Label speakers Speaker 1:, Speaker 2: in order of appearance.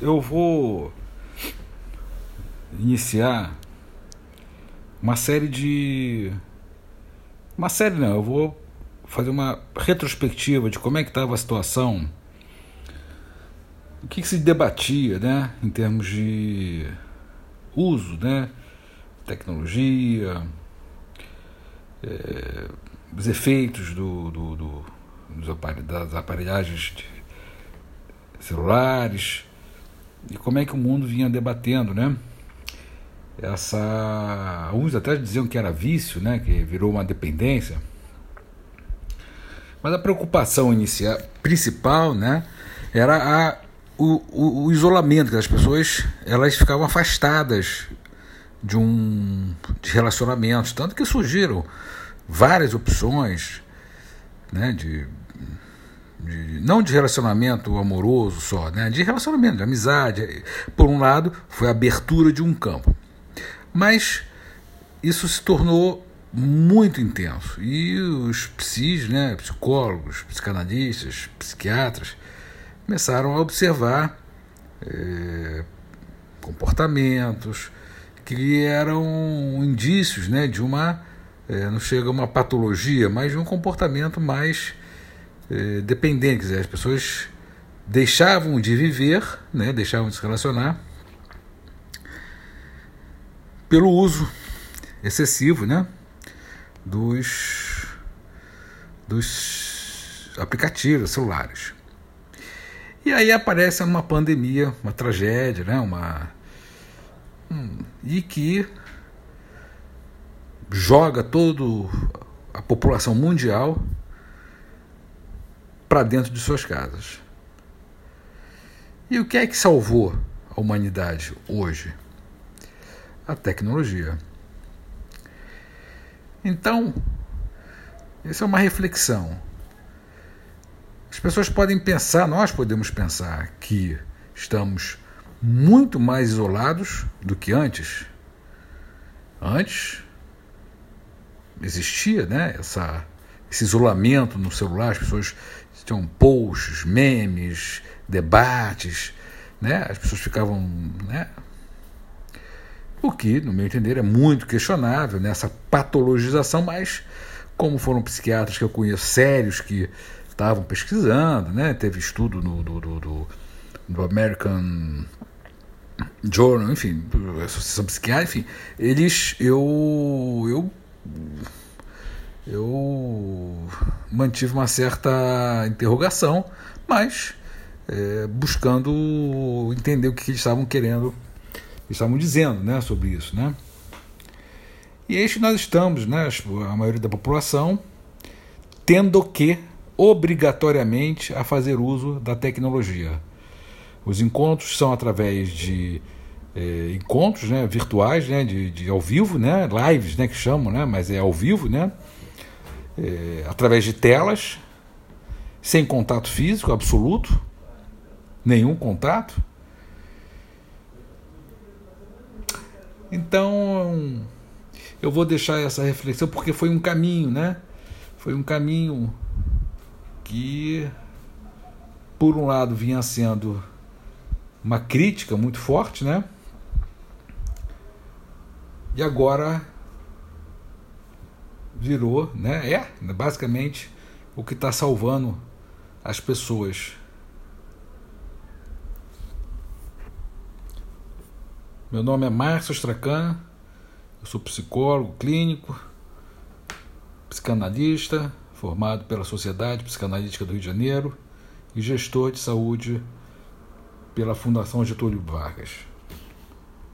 Speaker 1: eu vou iniciar uma série de. Uma série não, eu vou fazer uma retrospectiva de como é que estava a situação, o que, que, se debatia né, em termos de uso, né, tecnologia, é, os efeitos do, do, do, dos aparelh das aparelhagens celulares e como é que o mundo vinha debatendo, né? Essa, uns até diziam que era vício, né? Que virou uma dependência. Mas a preocupação inicial, principal, né? Era a, o, o, o isolamento, que as pessoas elas ficavam afastadas de um de relacionamentos, tanto que surgiram várias opções, né? De de, não de relacionamento amoroso só, né? de relacionamento, de amizade. Por um lado, foi a abertura de um campo. Mas isso se tornou muito intenso. E os psis, né, psicólogos, psicanalistas, psiquiatras, começaram a observar é, comportamentos que eram indícios né, de uma, é, não chega a uma patologia, mas de um comportamento mais eh, dependente, quer dizer, as pessoas deixavam de viver, né, deixavam de se relacionar pelo uso excessivo, né, dos dos aplicativos celulares. E aí aparece uma pandemia, uma tragédia, né, uma hum, e que joga toda a população mundial para dentro de suas casas. E o que é que salvou a humanidade hoje? A tecnologia. Então, essa é uma reflexão. As pessoas podem pensar, nós podemos pensar que estamos muito mais isolados do que antes. Antes existia né, essa, esse isolamento no celular, as pessoas tinham posts, memes, debates, né? As pessoas ficavam, né? O que, no meu entender, é muito questionável nessa patologização, mas como foram psiquiatras que eu conheço sérios que estavam pesquisando, né? Teve estudo no, do, do, do, American Journal, enfim, Associação Psiquiátrica, enfim, eles, eu, eu eu mantive uma certa interrogação, mas é, buscando entender o que eles estavam querendo, estavam dizendo né, sobre isso. Né? E isso que nós estamos, né, a maioria da população, tendo que, obrigatoriamente, a fazer uso da tecnologia. Os encontros são através de é, encontros né, virtuais, né, de, de ao vivo, né, lives, né, que chamam, né, mas é ao vivo, né, é, através de telas, sem contato físico absoluto, nenhum contato. Então, eu vou deixar essa reflexão porque foi um caminho, né? Foi um caminho que, por um lado, vinha sendo uma crítica muito forte, né? E agora virou, né? É basicamente o que está salvando as pessoas. Meu nome é Márcio Stracan, eu sou psicólogo clínico, psicanalista, formado pela Sociedade Psicanalítica do Rio de Janeiro e gestor de saúde pela Fundação Getúlio Vargas.